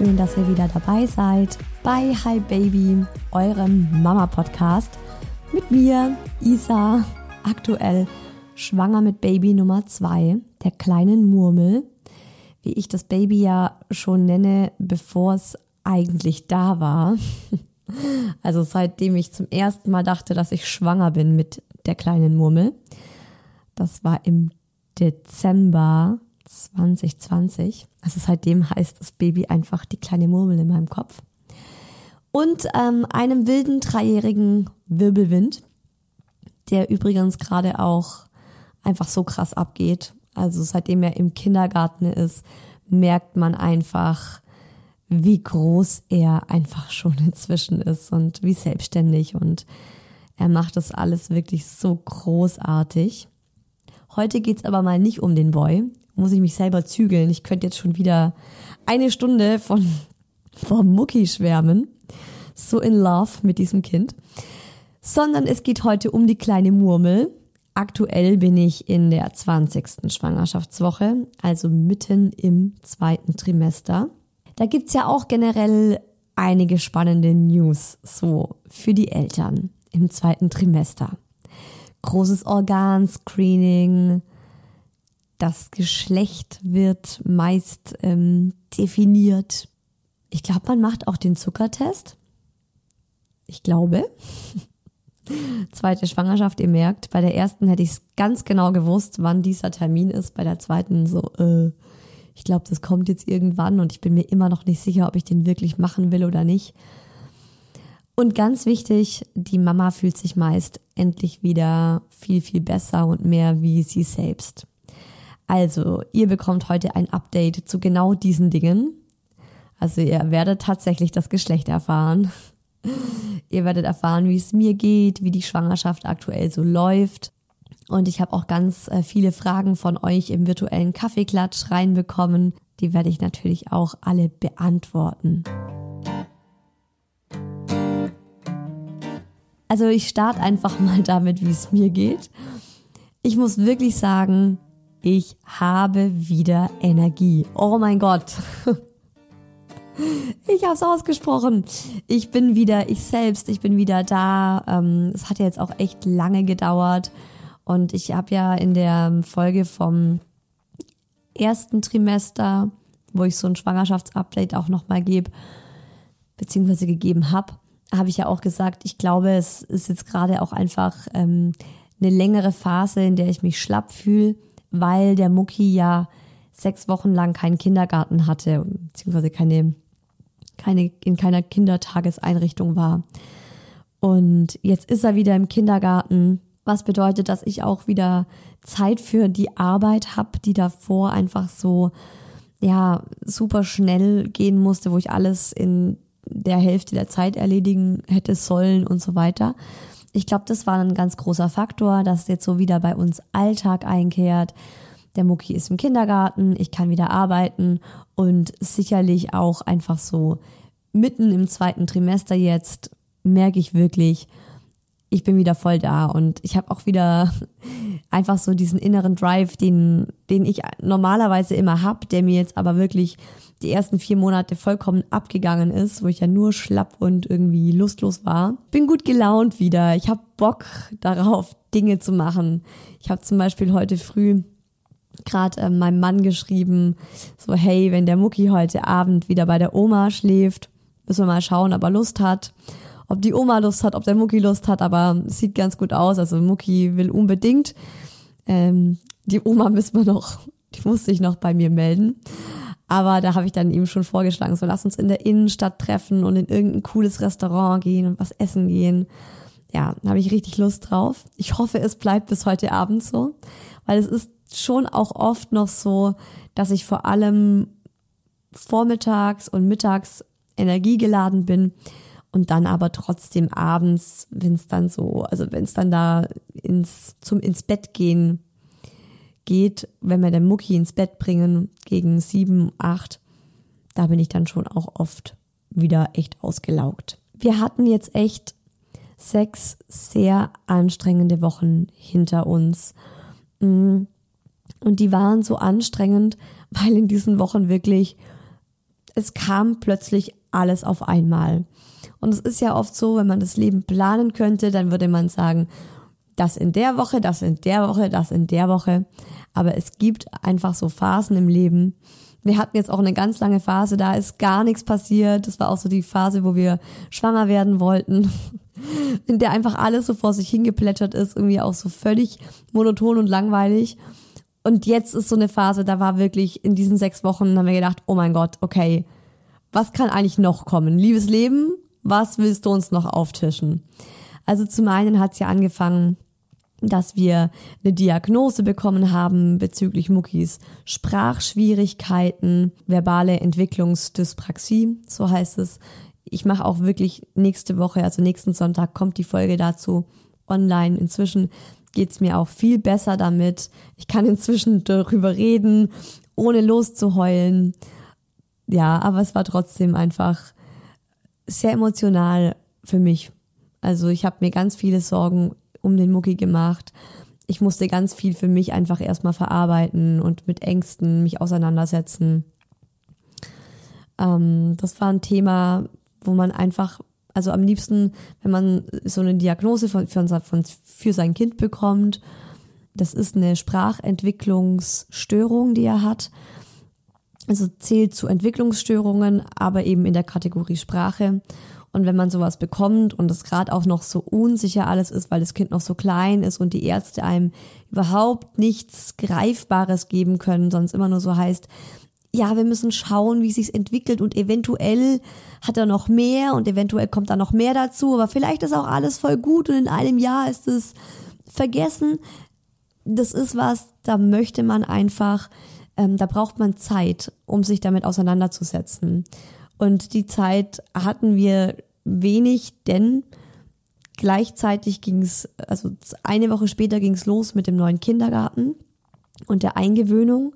Schön, dass ihr wieder dabei seid bei Hi Baby, eurem Mama-Podcast. Mit mir, Isa, aktuell schwanger mit Baby Nummer 2, der kleinen Murmel, wie ich das Baby ja schon nenne, bevor es eigentlich da war. Also seitdem ich zum ersten Mal dachte, dass ich schwanger bin mit der kleinen Murmel. Das war im Dezember 2020. Also seitdem heißt das Baby einfach die kleine Murmel in meinem Kopf. Und ähm, einem wilden dreijährigen Wirbelwind, der übrigens gerade auch einfach so krass abgeht. Also seitdem er im Kindergarten ist, merkt man einfach, wie groß er einfach schon inzwischen ist und wie selbstständig und er macht das alles wirklich so großartig. Heute geht's aber mal nicht um den Boy, muss ich mich selber zügeln. Ich könnte jetzt schon wieder eine Stunde von, vom Mucki schwärmen. So in love mit diesem Kind. Sondern es geht heute um die kleine Murmel. Aktuell bin ich in der 20. Schwangerschaftswoche, also mitten im zweiten Trimester. Da gibt's ja auch generell einige spannende News so für die Eltern im zweiten Trimester. Großes Organscreening, das Geschlecht wird meist ähm, definiert. Ich glaube, man macht auch den Zuckertest. Ich glaube. Zweite Schwangerschaft, ihr merkt, bei der ersten hätte ich es ganz genau gewusst, wann dieser Termin ist. Bei der zweiten so, äh, ich glaube, das kommt jetzt irgendwann und ich bin mir immer noch nicht sicher, ob ich den wirklich machen will oder nicht. Und ganz wichtig, die Mama fühlt sich meist endlich wieder viel, viel besser und mehr wie sie selbst. Also, ihr bekommt heute ein Update zu genau diesen Dingen. Also, ihr werdet tatsächlich das Geschlecht erfahren. ihr werdet erfahren, wie es mir geht, wie die Schwangerschaft aktuell so läuft. Und ich habe auch ganz äh, viele Fragen von euch im virtuellen Kaffeeklatsch reinbekommen. Die werde ich natürlich auch alle beantworten. Also ich starte einfach mal damit, wie es mir geht. Ich muss wirklich sagen, ich habe wieder Energie. Oh mein Gott. Ich habe es ausgesprochen. Ich bin wieder ich selbst. Ich bin wieder da. Ähm, es hat ja jetzt auch echt lange gedauert. Und ich habe ja in der Folge vom ersten Trimester, wo ich so ein Schwangerschaftsupdate auch nochmal gebe, beziehungsweise gegeben habe, habe ich ja auch gesagt, ich glaube, es ist jetzt gerade auch einfach ähm, eine längere Phase, in der ich mich schlapp fühle, weil der Mucki ja sechs Wochen lang keinen Kindergarten hatte, beziehungsweise keine, keine, in keiner Kindertageseinrichtung war. Und jetzt ist er wieder im Kindergarten, was bedeutet, dass ich auch wieder Zeit für die Arbeit habe, die davor einfach so, ja, super schnell gehen musste, wo ich alles in der Hälfte der Zeit erledigen hätte sollen und so weiter. Ich glaube, das war ein ganz großer Faktor, dass jetzt so wieder bei uns Alltag einkehrt. Der Mucki ist im Kindergarten, ich kann wieder arbeiten und sicherlich auch einfach so mitten im zweiten Trimester jetzt merke ich wirklich, ich bin wieder voll da und ich habe auch wieder einfach so diesen inneren Drive, den, den ich normalerweise immer hab, der mir jetzt aber wirklich die ersten vier Monate vollkommen abgegangen ist, wo ich ja nur schlapp und irgendwie lustlos war. Bin gut gelaunt wieder. Ich habe Bock darauf, Dinge zu machen. Ich habe zum Beispiel heute früh gerade äh, meinem Mann geschrieben, so hey, wenn der Mucki heute Abend wieder bei der Oma schläft, müssen wir mal schauen, ob er Lust hat ob die Oma Lust hat, ob der Mucki Lust hat, aber sieht ganz gut aus. Also Mucki will unbedingt. Ähm, die Oma müssen wir noch, die muss sich noch bei mir melden. Aber da habe ich dann ihm schon vorgeschlagen, so lass uns in der Innenstadt treffen und in irgendein cooles Restaurant gehen und was essen gehen. Ja, da habe ich richtig Lust drauf. Ich hoffe, es bleibt bis heute Abend so, weil es ist schon auch oft noch so, dass ich vor allem vormittags und mittags energiegeladen bin und dann aber trotzdem abends, wenn es dann so, also wenn es dann da ins zum ins Bett gehen geht, wenn wir den Mucki ins Bett bringen gegen sieben, acht, da bin ich dann schon auch oft wieder echt ausgelaugt. Wir hatten jetzt echt sechs sehr anstrengende Wochen hinter uns. Mm. Und die waren so anstrengend, weil in diesen Wochen wirklich, es kam plötzlich alles auf einmal. Und es ist ja oft so, wenn man das Leben planen könnte, dann würde man sagen, das in der Woche, das in der Woche, das in der Woche. Aber es gibt einfach so Phasen im Leben. Wir hatten jetzt auch eine ganz lange Phase, da ist gar nichts passiert. Das war auch so die Phase, wo wir schwanger werden wollten, in der einfach alles so vor sich hingeplätschert ist, irgendwie auch so völlig monoton und langweilig. Und jetzt ist so eine Phase, da war wirklich in diesen sechs Wochen, haben wir gedacht, oh mein Gott, okay, was kann eigentlich noch kommen? Liebes Leben, was willst du uns noch auftischen? Also zum einen hat es ja angefangen, dass wir eine Diagnose bekommen haben bezüglich Muckis Sprachschwierigkeiten, verbale Entwicklungsdyspraxie, so heißt es. Ich mache auch wirklich nächste Woche, also nächsten Sonntag kommt die Folge dazu online. Inzwischen geht's mir auch viel besser damit. Ich kann inzwischen darüber reden, ohne loszuheulen. Ja, aber es war trotzdem einfach sehr emotional für mich. Also ich habe mir ganz viele Sorgen um den Mucki gemacht. Ich musste ganz viel für mich einfach erstmal verarbeiten und mit Ängsten mich auseinandersetzen. Ähm, das war ein Thema, wo man einfach, also am liebsten, wenn man so eine Diagnose von, für, von, für sein Kind bekommt, das ist eine Sprachentwicklungsstörung, die er hat also zählt zu Entwicklungsstörungen, aber eben in der Kategorie Sprache. Und wenn man sowas bekommt und es gerade auch noch so unsicher alles ist, weil das Kind noch so klein ist und die Ärzte einem überhaupt nichts Greifbares geben können, sonst immer nur so heißt, ja, wir müssen schauen, wie sich's entwickelt und eventuell hat er noch mehr und eventuell kommt da noch mehr dazu, aber vielleicht ist auch alles voll gut und in einem Jahr ist es vergessen. Das ist was, da möchte man einfach ähm, da braucht man Zeit, um sich damit auseinanderzusetzen. Und die Zeit hatten wir wenig, denn gleichzeitig ging es, also eine Woche später ging es los mit dem neuen Kindergarten und der Eingewöhnung.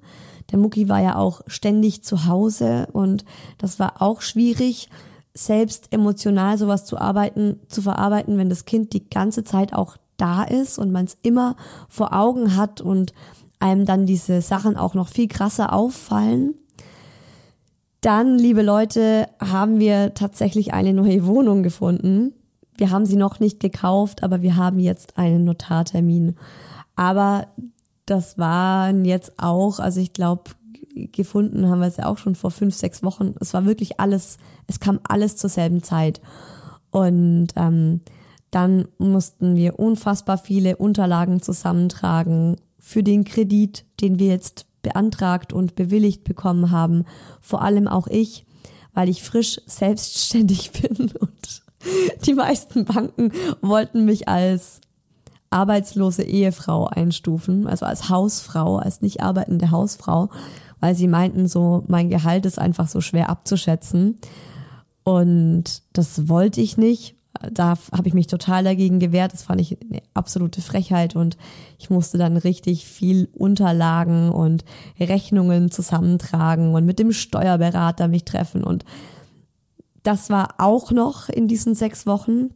Der Mucki war ja auch ständig zu Hause und das war auch schwierig, selbst emotional sowas zu arbeiten, zu verarbeiten, wenn das Kind die ganze Zeit auch da ist und man es immer vor Augen hat und einem dann diese Sachen auch noch viel krasser auffallen. Dann, liebe Leute, haben wir tatsächlich eine neue Wohnung gefunden. Wir haben sie noch nicht gekauft, aber wir haben jetzt einen Notartermin. Aber das waren jetzt auch, also ich glaube, gefunden haben wir es ja auch schon vor fünf, sechs Wochen. Es war wirklich alles, es kam alles zur selben Zeit. Und ähm, dann mussten wir unfassbar viele Unterlagen zusammentragen für den Kredit, den wir jetzt beantragt und bewilligt bekommen haben. Vor allem auch ich, weil ich frisch selbstständig bin und die meisten Banken wollten mich als arbeitslose Ehefrau einstufen, also als Hausfrau, als nicht arbeitende Hausfrau, weil sie meinten, so mein Gehalt ist einfach so schwer abzuschätzen. Und das wollte ich nicht. Da habe ich mich total dagegen gewehrt. Das fand ich eine absolute Frechheit und ich musste dann richtig viel Unterlagen und Rechnungen zusammentragen und mit dem Steuerberater mich treffen und das war auch noch in diesen sechs Wochen.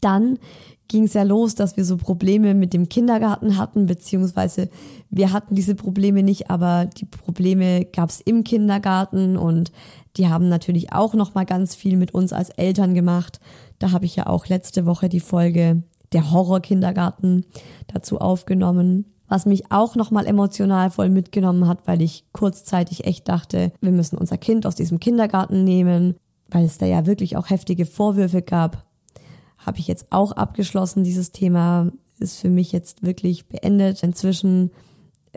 Dann ging es ja los, dass wir so Probleme mit dem Kindergarten hatten, beziehungsweise wir hatten diese Probleme nicht, aber die Probleme gab es im Kindergarten und die haben natürlich auch noch mal ganz viel mit uns als Eltern gemacht. Da habe ich ja auch letzte Woche die Folge der Horror-Kindergarten dazu aufgenommen. Was mich auch nochmal emotional voll mitgenommen hat, weil ich kurzzeitig echt dachte, wir müssen unser Kind aus diesem Kindergarten nehmen weil es da ja wirklich auch heftige Vorwürfe gab, habe ich jetzt auch abgeschlossen. Dieses Thema ist für mich jetzt wirklich beendet. Inzwischen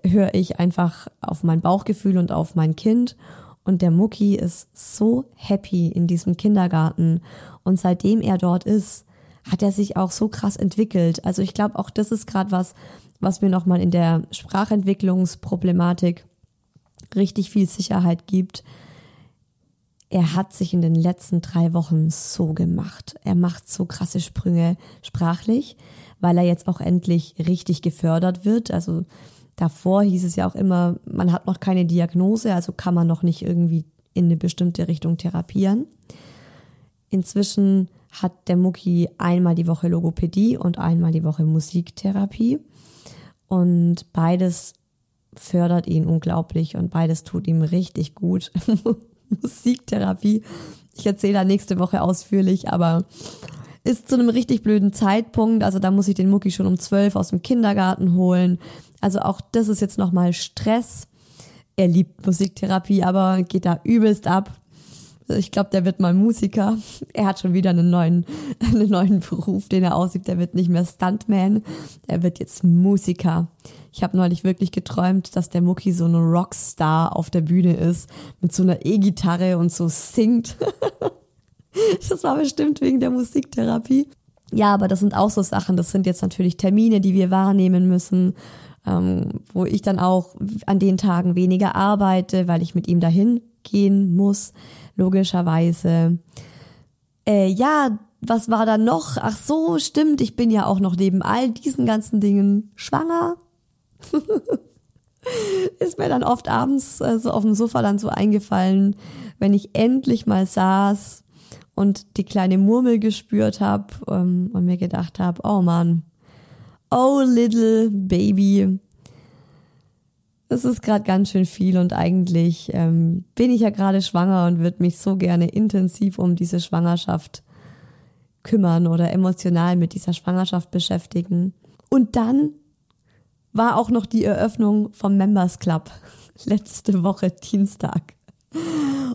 höre ich einfach auf mein Bauchgefühl und auf mein Kind. Und der Mucki ist so happy in diesem Kindergarten. Und seitdem er dort ist, hat er sich auch so krass entwickelt. Also ich glaube, auch das ist gerade was, was mir nochmal in der Sprachentwicklungsproblematik richtig viel Sicherheit gibt, er hat sich in den letzten drei Wochen so gemacht. Er macht so krasse Sprünge sprachlich, weil er jetzt auch endlich richtig gefördert wird. Also davor hieß es ja auch immer, man hat noch keine Diagnose, also kann man noch nicht irgendwie in eine bestimmte Richtung therapieren. Inzwischen hat der Mucki einmal die Woche Logopädie und einmal die Woche Musiktherapie. Und beides fördert ihn unglaublich und beides tut ihm richtig gut. Musiktherapie. Ich erzähle da nächste Woche ausführlich, aber ist zu einem richtig blöden Zeitpunkt. Also da muss ich den Mucki schon um zwölf aus dem Kindergarten holen. Also auch das ist jetzt nochmal Stress. Er liebt Musiktherapie, aber geht da übelst ab. Ich glaube, der wird mal Musiker. Er hat schon wieder einen neuen, einen neuen Beruf, den er aussieht. Der wird nicht mehr Stuntman, er wird jetzt Musiker. Ich habe neulich wirklich geträumt, dass der Mucki so ein Rockstar auf der Bühne ist, mit so einer E-Gitarre und so singt. das war bestimmt wegen der Musiktherapie. Ja, aber das sind auch so Sachen. Das sind jetzt natürlich Termine, die wir wahrnehmen müssen, ähm, wo ich dann auch an den Tagen weniger arbeite, weil ich mit ihm dahin gehen muss logischerweise. Äh, ja, was war da noch? Ach so, stimmt, ich bin ja auch noch neben all diesen ganzen Dingen schwanger. Ist mir dann oft abends äh, so auf dem Sofa dann so eingefallen, wenn ich endlich mal saß und die kleine Murmel gespürt habe ähm, und mir gedacht habe, oh Mann, oh little baby, es ist gerade ganz schön viel und eigentlich ähm, bin ich ja gerade schwanger und würde mich so gerne intensiv um diese Schwangerschaft kümmern oder emotional mit dieser Schwangerschaft beschäftigen. Und dann war auch noch die Eröffnung vom Members Club letzte Woche Dienstag.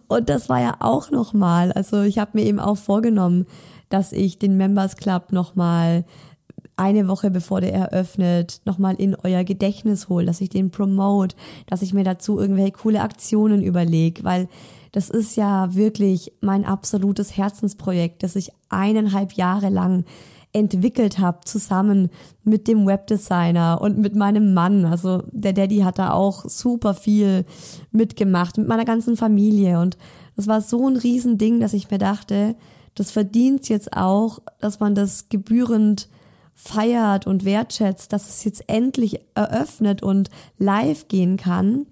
Und das war ja auch noch mal, also ich habe mir eben auch vorgenommen, dass ich den Members Club noch mal eine Woche bevor der eröffnet, nochmal in euer Gedächtnis hole, dass ich den promote, dass ich mir dazu irgendwelche coole Aktionen überlege, weil das ist ja wirklich mein absolutes Herzensprojekt, das ich eineinhalb Jahre lang entwickelt habe, zusammen mit dem Webdesigner und mit meinem Mann. Also der Daddy hat da auch super viel mitgemacht, mit meiner ganzen Familie. Und das war so ein Riesending, dass ich mir dachte, das verdient jetzt auch, dass man das gebührend feiert und wertschätzt, dass es jetzt endlich eröffnet und live gehen kann.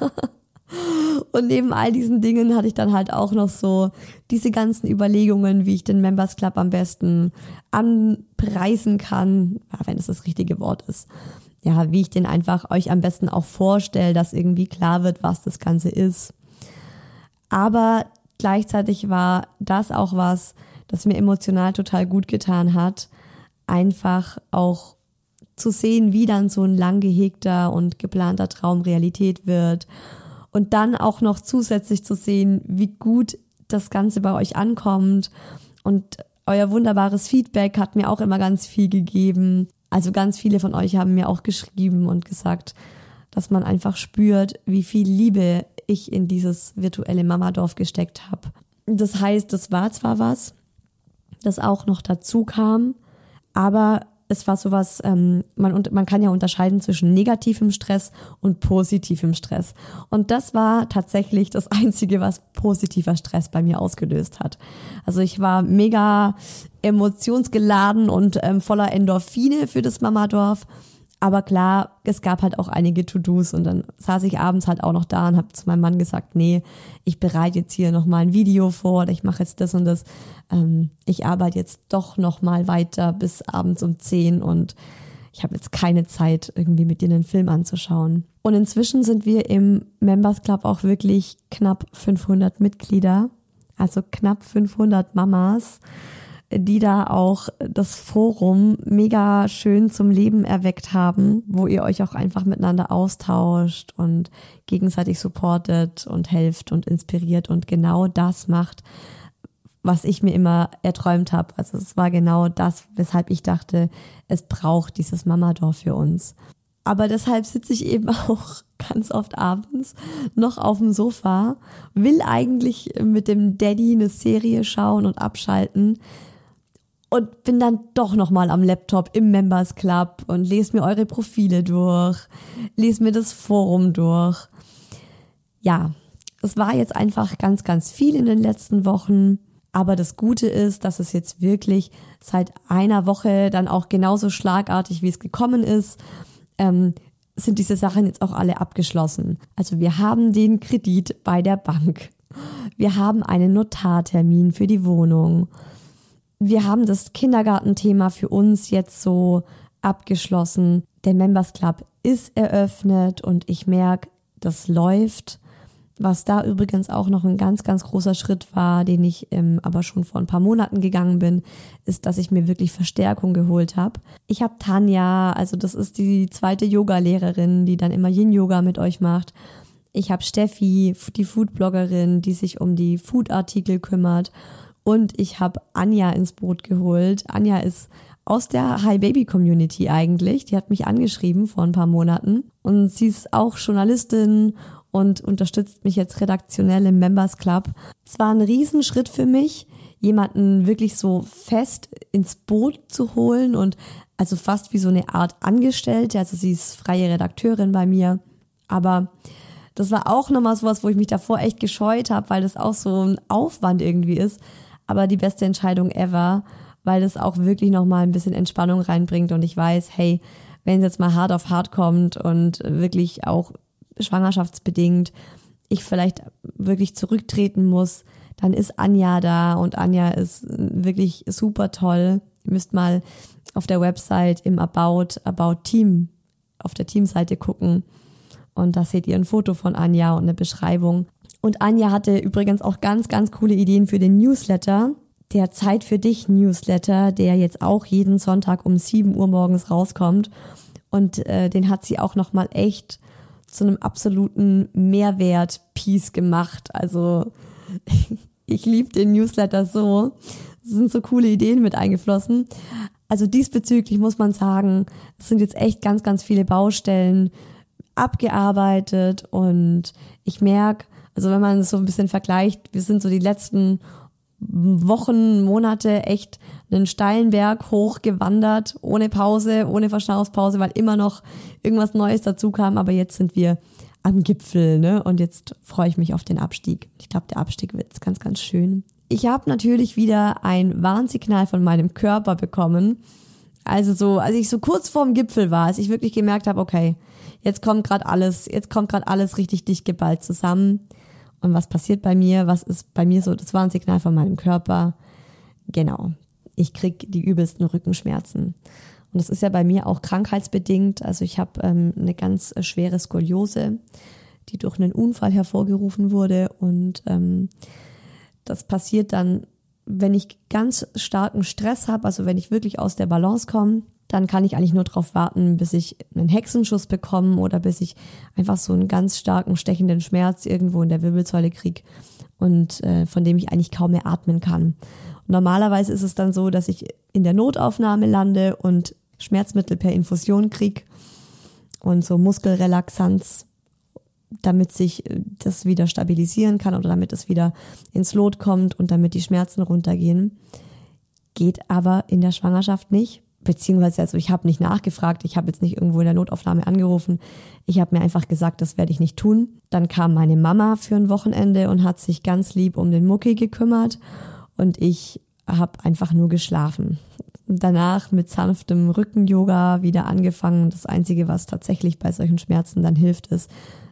und neben all diesen Dingen hatte ich dann halt auch noch so diese ganzen Überlegungen, wie ich den Members Club am besten anpreisen kann, wenn es das richtige Wort ist. Ja, wie ich den einfach euch am besten auch vorstelle, dass irgendwie klar wird, was das Ganze ist. Aber gleichzeitig war das auch was, das mir emotional total gut getan hat, einfach auch zu sehen, wie dann so ein lang gehegter und geplanter Traum Realität wird. Und dann auch noch zusätzlich zu sehen, wie gut das Ganze bei euch ankommt und Euer wunderbares Feedback hat mir auch immer ganz viel gegeben. Also ganz viele von euch haben mir auch geschrieben und gesagt, dass man einfach spürt, wie viel Liebe ich in dieses virtuelle Mamadorf gesteckt habe. Das heißt, das war zwar was, das auch noch dazu kam, aber es war sowas, ähm, man, man kann ja unterscheiden zwischen negativem Stress und positivem Stress. Und das war tatsächlich das Einzige, was positiver Stress bei mir ausgelöst hat. Also ich war mega emotionsgeladen und ähm, voller Endorphine für das Mamadorf. Aber klar, es gab halt auch einige To-Dos und dann saß ich abends halt auch noch da und habe zu meinem Mann gesagt, nee, ich bereite jetzt hier nochmal ein Video vor oder ich mache jetzt das und das. Ähm, ich arbeite jetzt doch nochmal weiter bis abends um 10 und ich habe jetzt keine Zeit, irgendwie mit dir einen Film anzuschauen. Und inzwischen sind wir im Members Club auch wirklich knapp 500 Mitglieder, also knapp 500 Mamas die da auch das Forum mega schön zum Leben erweckt haben, wo ihr euch auch einfach miteinander austauscht und gegenseitig supportet und helft und inspiriert und genau das macht, was ich mir immer erträumt habe. Also es war genau das, weshalb ich dachte, es braucht dieses Mamadorf für uns. Aber deshalb sitze ich eben auch ganz oft abends noch auf dem Sofa, will eigentlich mit dem Daddy eine Serie schauen und abschalten, und bin dann doch nochmal am Laptop im Members Club und lese mir eure Profile durch, lese mir das Forum durch. Ja, es war jetzt einfach ganz, ganz viel in den letzten Wochen. Aber das Gute ist, dass es jetzt wirklich seit einer Woche dann auch genauso schlagartig, wie es gekommen ist, ähm, sind diese Sachen jetzt auch alle abgeschlossen. Also wir haben den Kredit bei der Bank. Wir haben einen Notartermin für die Wohnung wir haben das Kindergartenthema für uns jetzt so abgeschlossen. Der Members Club ist eröffnet und ich merke, das läuft. Was da übrigens auch noch ein ganz, ganz großer Schritt war, den ich ähm, aber schon vor ein paar Monaten gegangen bin, ist, dass ich mir wirklich Verstärkung geholt habe. Ich habe Tanja, also das ist die zweite Yoga-Lehrerin, die dann immer Yin-Yoga mit euch macht. Ich habe Steffi, die Food-Bloggerin, die sich um die Food-Artikel kümmert. Und ich habe Anja ins Boot geholt. Anja ist aus der Hi Baby Community eigentlich. Die hat mich angeschrieben vor ein paar Monaten. Und sie ist auch Journalistin und unterstützt mich jetzt redaktionell im Members Club. Es war ein Riesenschritt für mich, jemanden wirklich so fest ins Boot zu holen und also fast wie so eine Art Angestellte. Also sie ist freie Redakteurin bei mir. Aber das war auch nochmal sowas, wo ich mich davor echt gescheut habe, weil das auch so ein Aufwand irgendwie ist aber die beste Entscheidung ever, weil das auch wirklich nochmal ein bisschen Entspannung reinbringt und ich weiß, hey, wenn es jetzt mal hart auf hart kommt und wirklich auch schwangerschaftsbedingt ich vielleicht wirklich zurücktreten muss, dann ist Anja da und Anja ist wirklich super toll. Ihr müsst mal auf der Website im About, About Team, auf der Teamseite gucken. Und da seht ihr ein Foto von Anja und eine Beschreibung. Und Anja hatte übrigens auch ganz, ganz coole Ideen für den Newsletter. Der Zeit für dich Newsletter, der jetzt auch jeden Sonntag um 7 Uhr morgens rauskommt. Und äh, den hat sie auch nochmal echt zu einem absoluten Mehrwert-Piece gemacht. Also ich liebe den Newsletter so. Es sind so coole Ideen mit eingeflossen. Also diesbezüglich muss man sagen, es sind jetzt echt ganz, ganz viele Baustellen abgearbeitet und ich merke, also wenn man es so ein bisschen vergleicht, wir sind so die letzten Wochen, Monate echt einen steilen Berg hochgewandert, ohne Pause, ohne Verschnaufspause, weil immer noch irgendwas Neues dazu kam. Aber jetzt sind wir am Gipfel, ne? Und jetzt freue ich mich auf den Abstieg. Ich glaube, der Abstieg wird ganz, ganz schön. Ich habe natürlich wieder ein Warnsignal von meinem Körper bekommen. Also so, als ich so kurz vorm Gipfel war, als ich wirklich gemerkt habe, okay, jetzt kommt gerade alles, jetzt kommt gerade alles richtig dicht geballt zusammen und was passiert bei mir, was ist bei mir so das Warnsignal von meinem Körper. Genau, ich krieg die übelsten Rückenschmerzen. Und das ist ja bei mir auch krankheitsbedingt. Also ich habe ähm, eine ganz schwere Skoliose, die durch einen Unfall hervorgerufen wurde. Und ähm, das passiert dann, wenn ich ganz starken Stress habe, also wenn ich wirklich aus der Balance komme, dann kann ich eigentlich nur darauf warten, bis ich einen Hexenschuss bekomme oder bis ich einfach so einen ganz starken stechenden Schmerz irgendwo in der Wirbelsäule kriege und äh, von dem ich eigentlich kaum mehr atmen kann. Und normalerweise ist es dann so, dass ich in der Notaufnahme lande und Schmerzmittel per Infusion krieg und so Muskelrelaxanz, damit sich äh, das wieder stabilisieren kann oder damit es wieder ins Lot kommt und damit die Schmerzen runtergehen. Geht aber in der Schwangerschaft nicht. Beziehungsweise, also ich habe nicht nachgefragt, ich habe jetzt nicht irgendwo in der Notaufnahme angerufen. Ich habe mir einfach gesagt, das werde ich nicht tun. Dann kam meine Mama für ein Wochenende und hat sich ganz lieb um den Mucki gekümmert und ich habe einfach nur geschlafen. Danach mit sanftem Rücken-Yoga wieder angefangen. Das Einzige, was tatsächlich bei solchen Schmerzen dann hilft, ist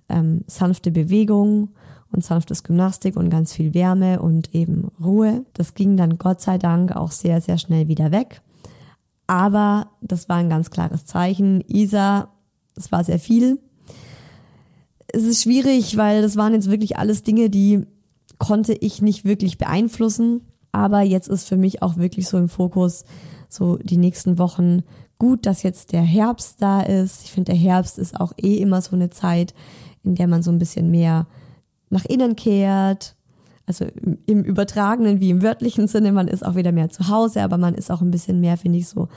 ähm, sanfte Bewegung und sanftes Gymnastik und ganz viel Wärme und eben Ruhe. Das ging dann Gott sei Dank auch sehr, sehr schnell wieder weg. Aber das war ein ganz klares Zeichen. Isa, es war sehr viel. Es ist schwierig, weil das waren jetzt wirklich alles Dinge, die konnte ich nicht wirklich beeinflussen. Aber jetzt ist für mich auch wirklich so im Fokus, so die nächsten Wochen gut, dass jetzt der Herbst da ist. Ich finde, der Herbst ist auch eh immer so eine Zeit, in der man so ein bisschen mehr nach innen kehrt. Also im übertragenen wie im wörtlichen Sinne, man ist auch wieder mehr zu Hause, aber man ist auch ein bisschen mehr, finde ich, so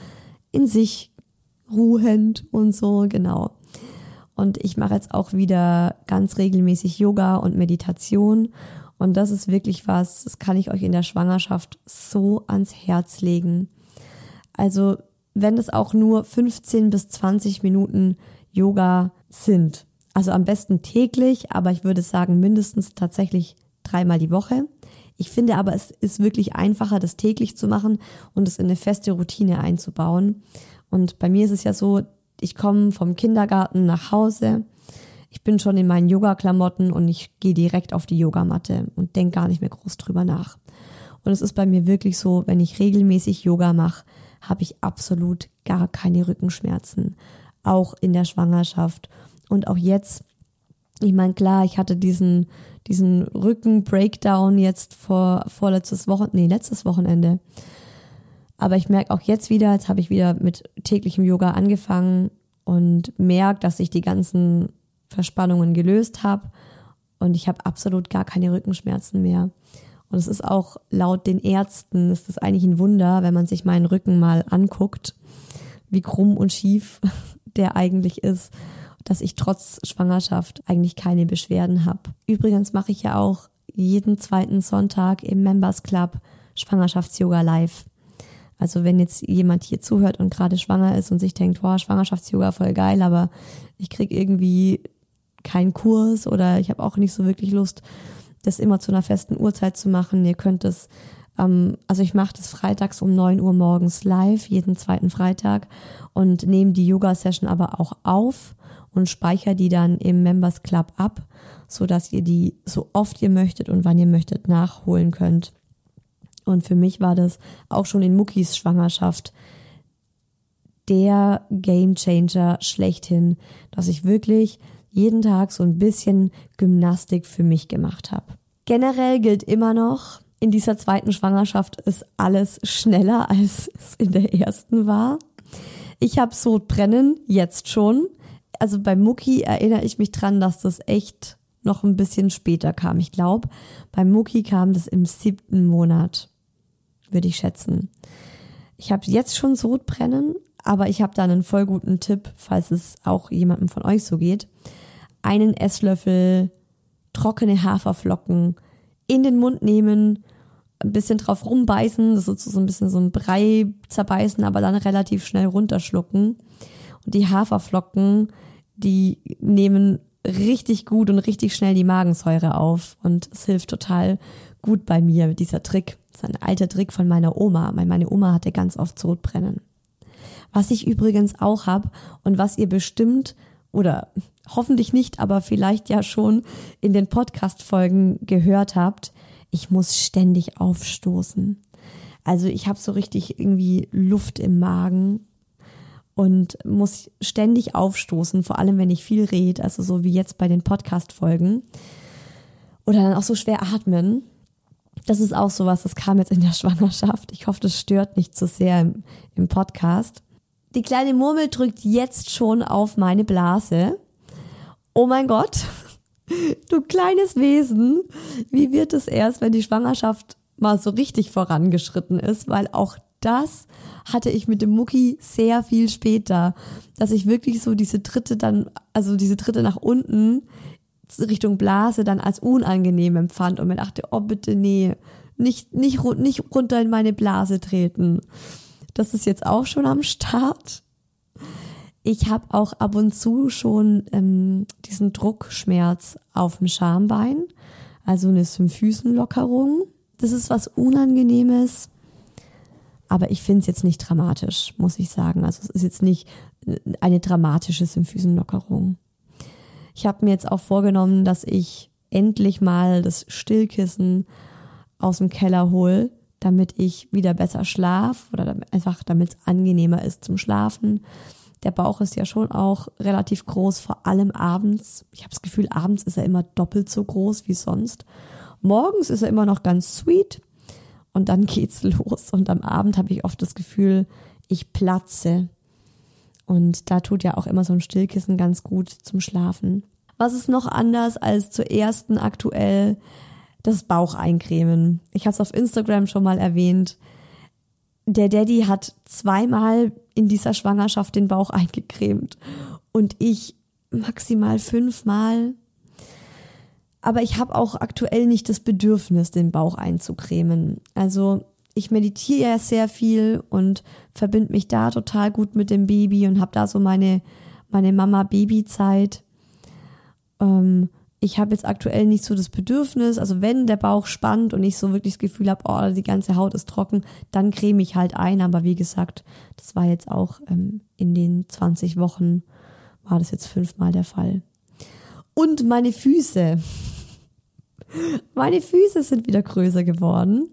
in sich ruhend und so, genau. Und ich mache jetzt auch wieder ganz regelmäßig Yoga und Meditation und das ist wirklich was, das kann ich euch in der Schwangerschaft so ans Herz legen. Also, wenn es auch nur 15 bis 20 Minuten Yoga sind. Also am besten täglich, aber ich würde sagen mindestens tatsächlich dreimal die Woche. Ich finde aber, es ist wirklich einfacher, das täglich zu machen und es in eine feste Routine einzubauen. Und bei mir ist es ja so, ich komme vom Kindergarten nach Hause, ich bin schon in meinen Yoga-Klamotten und ich gehe direkt auf die Yogamatte und denke gar nicht mehr groß drüber nach. Und es ist bei mir wirklich so, wenn ich regelmäßig Yoga mache, habe ich absolut gar keine Rückenschmerzen. Auch in der Schwangerschaft. Und auch jetzt, ich meine, klar, ich hatte diesen, diesen Rücken-Breakdown jetzt vor, vorletztes Wochenende, nee, letztes Wochenende. Aber ich merke auch jetzt wieder, jetzt habe ich wieder mit täglichem Yoga angefangen und merke, dass ich die ganzen Verspannungen gelöst habe und ich habe absolut gar keine Rückenschmerzen mehr. Und es ist auch laut den Ärzten, ist das eigentlich ein Wunder, wenn man sich meinen Rücken mal anguckt, wie krumm und schief der eigentlich ist, dass ich trotz Schwangerschaft eigentlich keine Beschwerden habe. Übrigens mache ich ja auch jeden zweiten Sonntag im Members Club Schwangerschafts-Yoga live. Also wenn jetzt jemand hier zuhört und gerade schwanger ist und sich denkt, boah, Schwangerschafts-Yoga voll geil, aber ich krieg irgendwie keinen Kurs oder ich habe auch nicht so wirklich Lust, das immer zu einer festen Uhrzeit zu machen. Ihr könnt es, ähm, also ich mache das freitags um neun Uhr morgens live, jeden zweiten Freitag und nehme die Yoga-Session aber auch auf und speichere die dann im Members Club ab, so dass ihr die so oft ihr möchtet und wann ihr möchtet nachholen könnt. Und für mich war das auch schon in Muckis Schwangerschaft der Game Changer schlechthin, dass ich wirklich jeden Tag so ein bisschen Gymnastik für mich gemacht habe. Generell gilt immer noch, in dieser zweiten Schwangerschaft ist alles schneller, als es in der ersten war. Ich habe so brennen jetzt schon. Also bei Mucki erinnere ich mich dran, dass das echt noch ein bisschen später kam. Ich glaube, bei Mucki kam das im siebten Monat, würde ich schätzen. Ich habe jetzt schon Sodbrennen, aber ich habe da einen voll guten Tipp, falls es auch jemandem von euch so geht. Einen Esslöffel trockene Haferflocken in den Mund nehmen, ein bisschen drauf rumbeißen, das ist so ein bisschen so ein Brei zerbeißen, aber dann relativ schnell runterschlucken. Und die Haferflocken, die nehmen richtig gut und richtig schnell die Magensäure auf. Und es hilft total gut bei mir, dieser Trick. Das ist ein alter Trick von meiner Oma. Meine Oma hatte ganz oft Sodbrennen. Was ich übrigens auch habe und was ihr bestimmt oder hoffentlich nicht, aber vielleicht ja schon in den Podcast-Folgen gehört habt, ich muss ständig aufstoßen. Also ich habe so richtig irgendwie Luft im Magen und muss ständig aufstoßen, vor allem wenn ich viel rede, also so wie jetzt bei den Podcast-Folgen. Oder dann auch so schwer atmen. Das ist auch sowas, das kam jetzt in der Schwangerschaft. Ich hoffe, das stört nicht so sehr im, im Podcast. Die kleine Murmel drückt jetzt schon auf meine Blase. Oh mein Gott, du kleines Wesen, wie wird es erst, wenn die Schwangerschaft mal so richtig vorangeschritten ist, weil auch das hatte ich mit dem Mucki sehr viel später, dass ich wirklich so diese dritte dann, also diese dritte nach unten Richtung Blase dann als unangenehm empfand und mir dachte, oh bitte nee, nicht, nicht, nicht runter in meine Blase treten. Das ist jetzt auch schon am Start. Ich habe auch ab und zu schon ähm, diesen Druckschmerz auf dem Schambein, also eine Symphysenlockerung. Das ist was Unangenehmes, aber ich finde es jetzt nicht dramatisch, muss ich sagen. Also es ist jetzt nicht eine dramatische Symphysenlockerung. Ich habe mir jetzt auch vorgenommen, dass ich endlich mal das Stillkissen aus dem Keller hole, damit ich wieder besser schlaf oder einfach damit es angenehmer ist zum Schlafen. Der Bauch ist ja schon auch relativ groß, vor allem abends. Ich habe das Gefühl, abends ist er immer doppelt so groß wie sonst. Morgens ist er immer noch ganz sweet und dann geht's los. Und am Abend habe ich oft das Gefühl, ich platze. Und da tut ja auch immer so ein Stillkissen ganz gut zum Schlafen. Was ist noch anders als zur ersten aktuell? Das Baucheincremen. Ich habe es auf Instagram schon mal erwähnt. Der Daddy hat zweimal in dieser Schwangerschaft den Bauch eingecremt und ich maximal fünfmal. Aber ich habe auch aktuell nicht das Bedürfnis, den Bauch einzucremen. Also ich meditiere ja sehr viel und verbinde mich da total gut mit dem Baby und habe da so meine, meine Mama-Baby-Zeit. Ähm, ich habe jetzt aktuell nicht so das Bedürfnis, also wenn der Bauch spannt und ich so wirklich das Gefühl habe, oh, die ganze Haut ist trocken, dann creme ich halt ein. Aber wie gesagt, das war jetzt auch ähm, in den 20 Wochen, war das jetzt fünfmal der Fall. Und meine Füße. Meine Füße sind wieder größer geworden.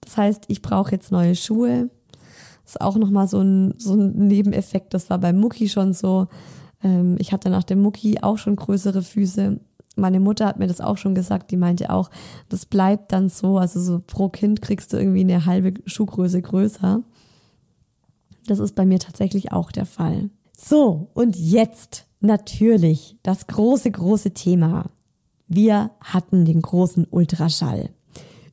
Das heißt, ich brauche jetzt neue Schuhe. Das ist auch nochmal so ein, so ein Nebeneffekt. Das war bei Mucki schon so. Ähm, ich hatte nach dem Mucki auch schon größere Füße. Meine Mutter hat mir das auch schon gesagt. Die meinte auch, das bleibt dann so. Also so pro Kind kriegst du irgendwie eine halbe Schuhgröße größer. Das ist bei mir tatsächlich auch der Fall. So, und jetzt natürlich das große, große Thema. Wir hatten den großen Ultraschall.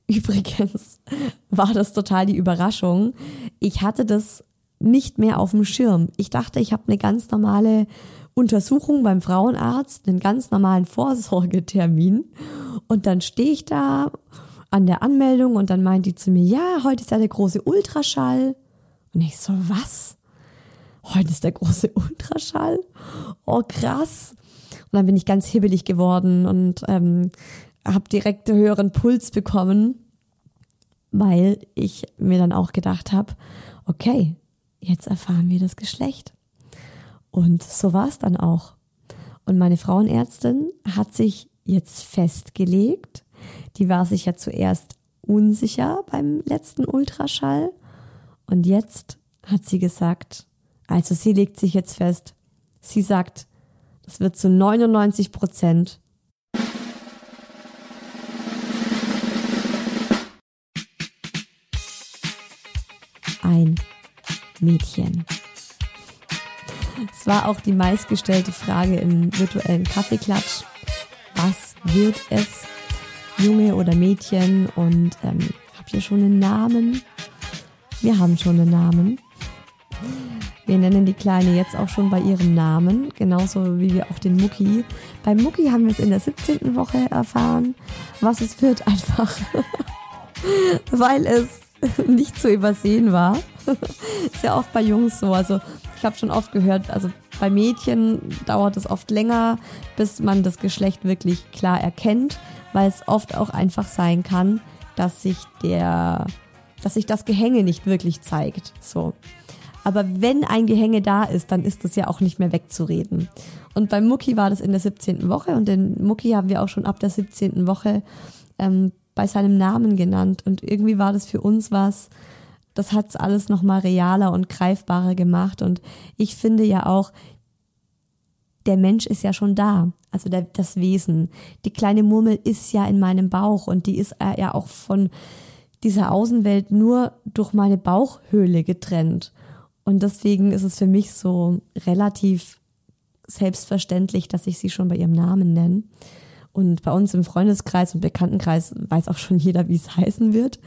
Übrigens war das total die Überraschung. Ich hatte das nicht mehr auf dem Schirm. Ich dachte, ich habe eine ganz normale Untersuchung beim Frauenarzt, einen ganz normalen Vorsorgetermin. Und dann stehe ich da an der Anmeldung und dann meint die zu mir, ja, heute ist ja der große Ultraschall. Und ich so, was? Heute ist der große Ultraschall? Oh, krass. Und dann bin ich ganz hibbelig geworden und ähm, habe direkt höheren Puls bekommen, weil ich mir dann auch gedacht habe, okay, jetzt erfahren wir das Geschlecht. Und so war es dann auch. Und meine Frauenärztin hat sich jetzt festgelegt. Die war sich ja zuerst unsicher beim letzten Ultraschall. Und jetzt hat sie gesagt, also sie legt sich jetzt fest. Sie sagt, das wird zu 99 Prozent ein Mädchen. Es war auch die meistgestellte Frage im virtuellen Kaffeeklatsch. Was wird es? Junge oder Mädchen? Und ähm, habt ihr schon einen Namen? Wir haben schon einen Namen. Wir nennen die Kleine jetzt auch schon bei ihrem Namen, genauso wie wir auch den Mucki. Beim Mucki haben wir es in der 17. Woche erfahren. Was es wird, einfach, weil es nicht zu übersehen war. Ist ja oft bei Jungs so. Also ich habe schon oft gehört, also bei Mädchen dauert es oft länger, bis man das Geschlecht wirklich klar erkennt, weil es oft auch einfach sein kann, dass sich der, dass sich das Gehänge nicht wirklich zeigt. So. Aber wenn ein Gehänge da ist, dann ist das ja auch nicht mehr wegzureden. Und beim Mucki war das in der 17. Woche und den Mucki haben wir auch schon ab der 17. Woche ähm, bei seinem Namen genannt. Und irgendwie war das für uns was, das hat's alles nochmal realer und greifbarer gemacht. Und ich finde ja auch, der Mensch ist ja schon da, also der, das Wesen. Die kleine Murmel ist ja in meinem Bauch und die ist ja auch von dieser Außenwelt nur durch meine Bauchhöhle getrennt. Und deswegen ist es für mich so relativ selbstverständlich, dass ich sie schon bei ihrem Namen nenne. Und bei uns im Freundeskreis und Bekanntenkreis weiß auch schon jeder, wie es heißen wird.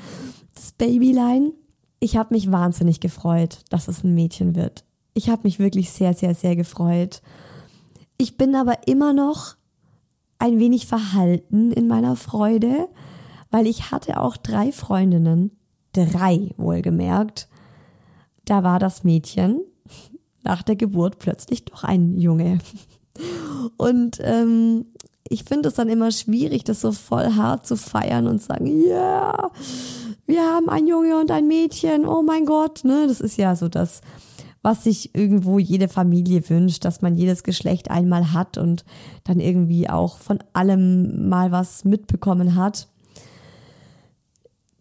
Das Babyline. Ich habe mich wahnsinnig gefreut, dass es ein Mädchen wird. Ich habe mich wirklich sehr, sehr, sehr gefreut. Ich bin aber immer noch ein wenig verhalten in meiner Freude, weil ich hatte auch drei Freundinnen, drei wohlgemerkt. Da war das Mädchen nach der Geburt plötzlich doch ein Junge. Und ähm, ich finde es dann immer schwierig, das so voll hart zu feiern und sagen, ja, yeah, wir haben ein Junge und ein Mädchen, oh mein Gott, ne? Das ist ja so das, was sich irgendwo jede Familie wünscht, dass man jedes Geschlecht einmal hat und dann irgendwie auch von allem mal was mitbekommen hat.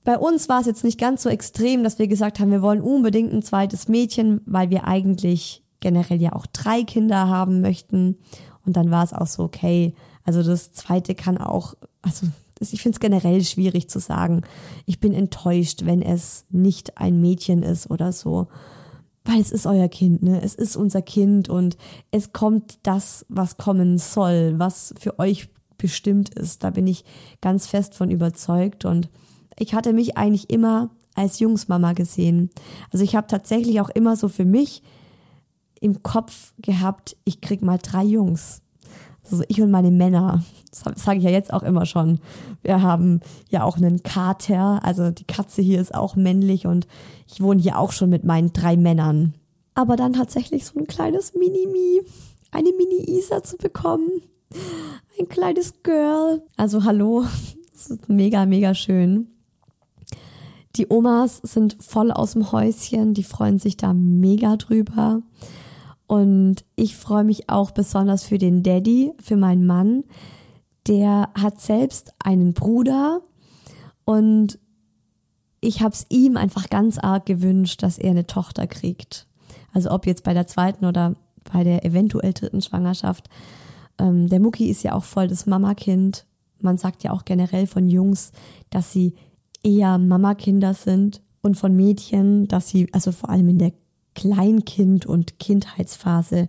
Bei uns war es jetzt nicht ganz so extrem, dass wir gesagt haben, wir wollen unbedingt ein zweites Mädchen, weil wir eigentlich generell ja auch drei Kinder haben möchten. Und dann war es auch so, okay, also das zweite kann auch, also ich finde es generell schwierig zu sagen. Ich bin enttäuscht, wenn es nicht ein Mädchen ist oder so. Weil es ist euer Kind, ne? Es ist unser Kind und es kommt das, was kommen soll, was für euch bestimmt ist. Da bin ich ganz fest von überzeugt und ich hatte mich eigentlich immer als Jungsmama gesehen. Also ich habe tatsächlich auch immer so für mich im Kopf gehabt, ich krieg mal drei Jungs. Also ich und meine Männer. Das sage ich ja jetzt auch immer schon. Wir haben ja auch einen Kater, also die Katze hier ist auch männlich und ich wohne hier auch schon mit meinen drei Männern. Aber dann tatsächlich so ein kleines Mini-Mi, eine Mini-Isa zu bekommen. Ein kleines Girl. Also hallo, das ist mega, mega schön. Die Omas sind voll aus dem Häuschen, die freuen sich da mega drüber. Und ich freue mich auch besonders für den Daddy, für meinen Mann. Der hat selbst einen Bruder und ich habe es ihm einfach ganz arg gewünscht, dass er eine Tochter kriegt. Also ob jetzt bei der zweiten oder bei der eventuell dritten Schwangerschaft. Ähm, der Mucki ist ja auch voll das Mamakind. Man sagt ja auch generell von Jungs, dass sie eher Mamakinder sind und von Mädchen, dass sie, also vor allem in der Kleinkind- und Kindheitsphase,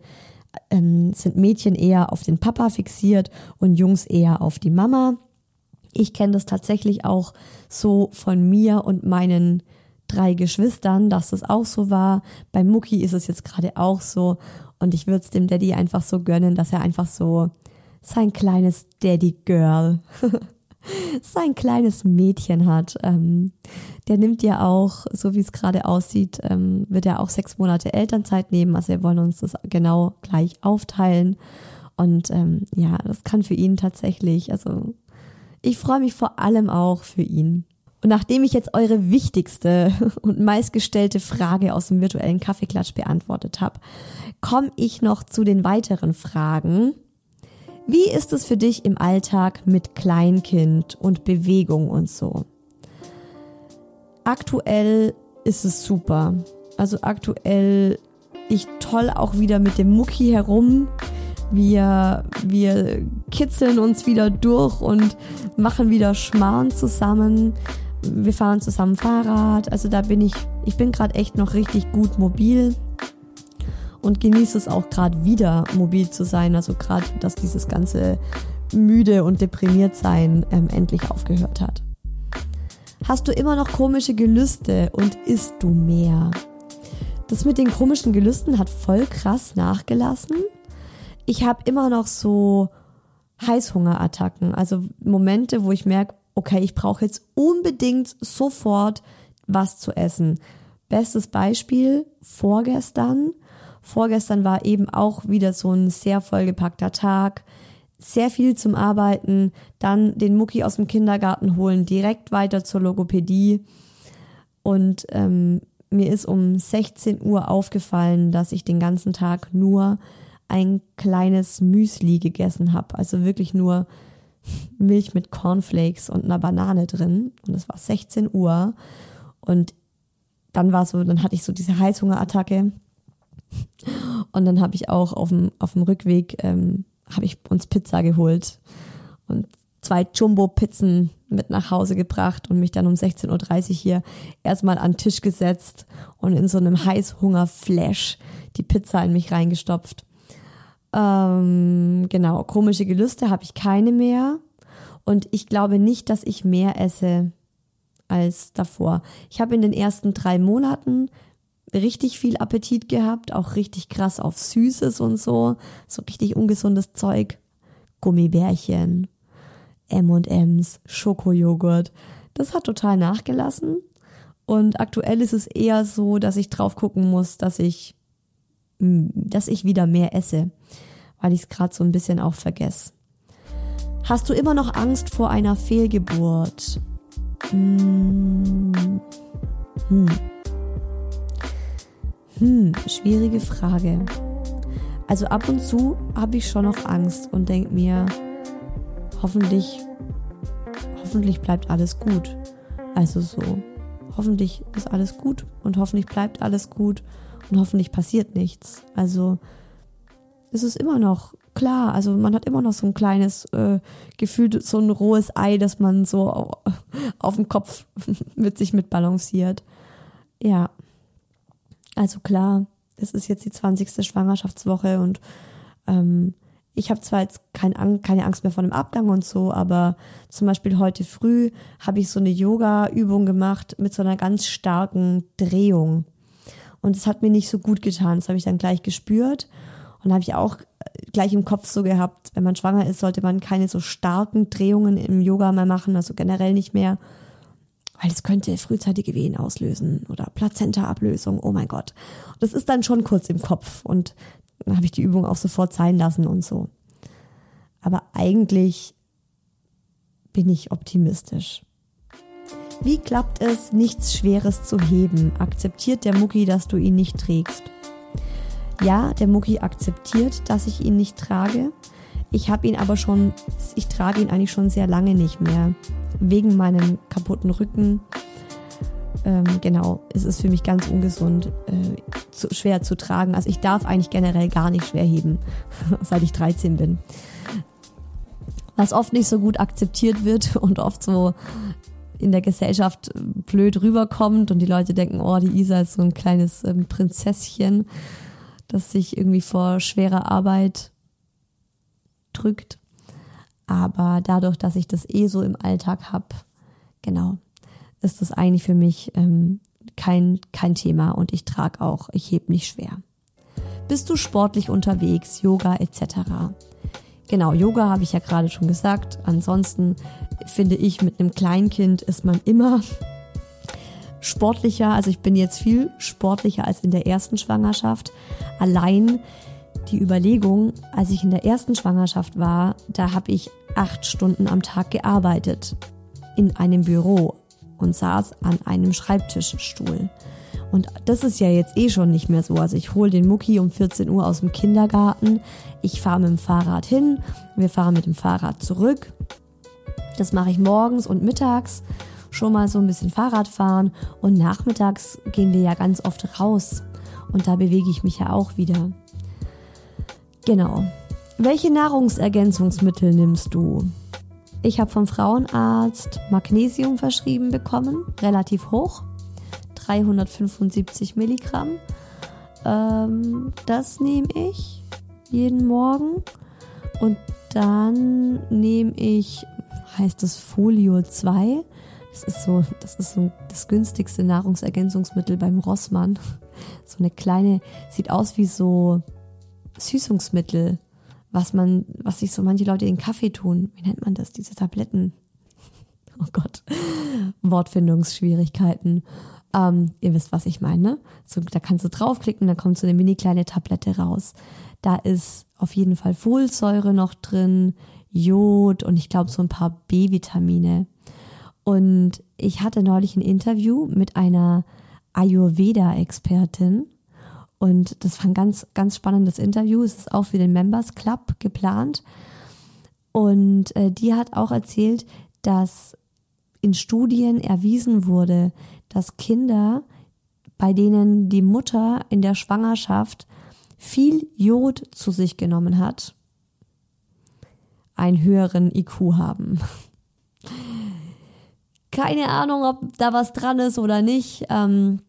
ähm, sind Mädchen eher auf den Papa fixiert und Jungs eher auf die Mama. Ich kenne das tatsächlich auch so von mir und meinen drei Geschwistern, dass das auch so war. Bei Mucki ist es jetzt gerade auch so. Und ich würde es dem Daddy einfach so gönnen, dass er einfach so sein kleines Daddy Girl sein kleines Mädchen hat. Ähm, der nimmt ja auch, so wie es gerade aussieht, ähm, wird er auch sechs Monate Elternzeit nehmen. Also wir wollen uns das genau gleich aufteilen. Und ähm, ja, das kann für ihn tatsächlich, also ich freue mich vor allem auch für ihn. Und nachdem ich jetzt eure wichtigste und meistgestellte Frage aus dem virtuellen Kaffeeklatsch beantwortet habe, komme ich noch zu den weiteren Fragen. Wie ist es für dich im Alltag mit Kleinkind und Bewegung und so? Aktuell ist es super. Also aktuell ich toll auch wieder mit dem Mucki herum. Wir, wir kitzeln uns wieder durch und machen wieder Schmarrn zusammen. Wir fahren zusammen Fahrrad. Also da bin ich, ich bin gerade echt noch richtig gut mobil und genieße es auch gerade wieder mobil zu sein. Also gerade, dass dieses ganze müde und deprimiert sein ähm, endlich aufgehört hat. Hast du immer noch komische Gelüste und isst du mehr? Das mit den komischen Gelüsten hat voll krass nachgelassen. Ich habe immer noch so Heißhungerattacken, also Momente, wo ich merke, okay, ich brauche jetzt unbedingt sofort was zu essen. Bestes Beispiel, vorgestern Vorgestern war eben auch wieder so ein sehr vollgepackter Tag. Sehr viel zum Arbeiten, dann den Mucki aus dem Kindergarten holen, direkt weiter zur Logopädie. Und ähm, mir ist um 16 Uhr aufgefallen, dass ich den ganzen Tag nur ein kleines Müsli gegessen habe. Also wirklich nur Milch mit Cornflakes und einer Banane drin. Und es war 16 Uhr. Und dann war so, dann hatte ich so diese Heißhungerattacke und dann habe ich auch auf dem, auf dem Rückweg, ähm, habe ich uns Pizza geholt und zwei Jumbo-Pizzen mit nach Hause gebracht und mich dann um 16.30 Uhr hier erstmal an den Tisch gesetzt und in so einem Heißhunger-Flash die Pizza in mich reingestopft. Ähm, genau, komische Gelüste habe ich keine mehr. Und ich glaube nicht, dass ich mehr esse als davor. Ich habe in den ersten drei Monaten richtig viel Appetit gehabt, auch richtig krass auf Süßes und so, so richtig ungesundes Zeug. Gummibärchen, M&Ms, Schokojoghurt. Das hat total nachgelassen. Und aktuell ist es eher so, dass ich drauf gucken muss, dass ich, hm, dass ich wieder mehr esse, weil ich es gerade so ein bisschen auch vergesse. Hast du immer noch Angst vor einer Fehlgeburt? Hm. Hm. Hm, schwierige Frage. Also ab und zu habe ich schon noch Angst und denke mir, hoffentlich, hoffentlich bleibt alles gut. Also so, hoffentlich ist alles gut und hoffentlich bleibt alles gut und hoffentlich passiert nichts. Also es ist immer noch klar, also man hat immer noch so ein kleines äh, Gefühl, so ein rohes Ei, das man so auf dem Kopf mit sich mitbalanciert. Ja. Also klar, es ist jetzt die 20. Schwangerschaftswoche und ähm, ich habe zwar jetzt kein, keine Angst mehr vor dem Abgang und so, aber zum Beispiel heute früh habe ich so eine Yoga-Übung gemacht mit so einer ganz starken Drehung. Und es hat mir nicht so gut getan. Das habe ich dann gleich gespürt. Und habe ich auch gleich im Kopf so gehabt, wenn man schwanger ist, sollte man keine so starken Drehungen im Yoga mehr machen, also generell nicht mehr weil es könnte frühzeitige Wehen auslösen oder Plazenta-Ablösung, oh mein Gott. Das ist dann schon kurz im Kopf und dann habe ich die Übung auch sofort sein lassen und so. Aber eigentlich bin ich optimistisch. Wie klappt es, nichts Schweres zu heben? Akzeptiert der Mucki, dass du ihn nicht trägst? Ja, der Mucki akzeptiert, dass ich ihn nicht trage. Ich habe ihn aber schon, ich trage ihn eigentlich schon sehr lange nicht mehr wegen meinem kaputten Rücken. Ähm, genau, es ist für mich ganz ungesund, äh, zu, schwer zu tragen. Also ich darf eigentlich generell gar nicht schwer heben, seit ich 13 bin. Was oft nicht so gut akzeptiert wird und oft so in der Gesellschaft blöd rüberkommt und die Leute denken, oh, die Isa ist so ein kleines ähm, Prinzesschen, das sich irgendwie vor schwerer Arbeit drückt. Aber dadurch, dass ich das eh so im Alltag habe, genau, ist das eigentlich für mich ähm, kein, kein Thema und ich trage auch, ich heb nicht schwer. Bist du sportlich unterwegs, Yoga etc.? Genau, Yoga habe ich ja gerade schon gesagt. Ansonsten finde ich, mit einem Kleinkind ist man immer sportlicher. Also ich bin jetzt viel sportlicher als in der ersten Schwangerschaft. Allein die Überlegung, als ich in der ersten Schwangerschaft war, da habe ich acht Stunden am Tag gearbeitet in einem Büro und saß an einem Schreibtischstuhl. Und das ist ja jetzt eh schon nicht mehr so. Also ich hole den Mucki um 14 Uhr aus dem Kindergarten. Ich fahre mit dem Fahrrad hin. Wir fahren mit dem Fahrrad zurück. Das mache ich morgens und mittags. Schon mal so ein bisschen Fahrrad fahren. Und nachmittags gehen wir ja ganz oft raus. Und da bewege ich mich ja auch wieder. Genau. Welche Nahrungsergänzungsmittel nimmst du? Ich habe vom Frauenarzt Magnesium verschrieben bekommen, relativ hoch, 375 Milligramm. Ähm, das nehme ich jeden Morgen und dann nehme ich, heißt das Folio 2. Das ist so, das ist so das günstigste Nahrungsergänzungsmittel beim Rossmann. So eine kleine, sieht aus wie so Süßungsmittel, was man, was sich so manche Leute in Kaffee tun. Wie nennt man das? Diese Tabletten. Oh Gott. Wortfindungsschwierigkeiten. Ähm, ihr wisst, was ich meine. So, da kannst du draufklicken, dann kommt so eine mini kleine Tablette raus. Da ist auf jeden Fall Folsäure noch drin, Jod und ich glaube so ein paar B-Vitamine. Und ich hatte neulich ein Interview mit einer Ayurveda-Expertin und das war ein ganz, ganz spannendes Interview. Es ist auch für den Members Club geplant. Und äh, die hat auch erzählt, dass in Studien erwiesen wurde, dass Kinder, bei denen die Mutter in der Schwangerschaft viel Jod zu sich genommen hat, einen höheren IQ haben. Keine Ahnung, ob da was dran ist oder nicht. Ähm,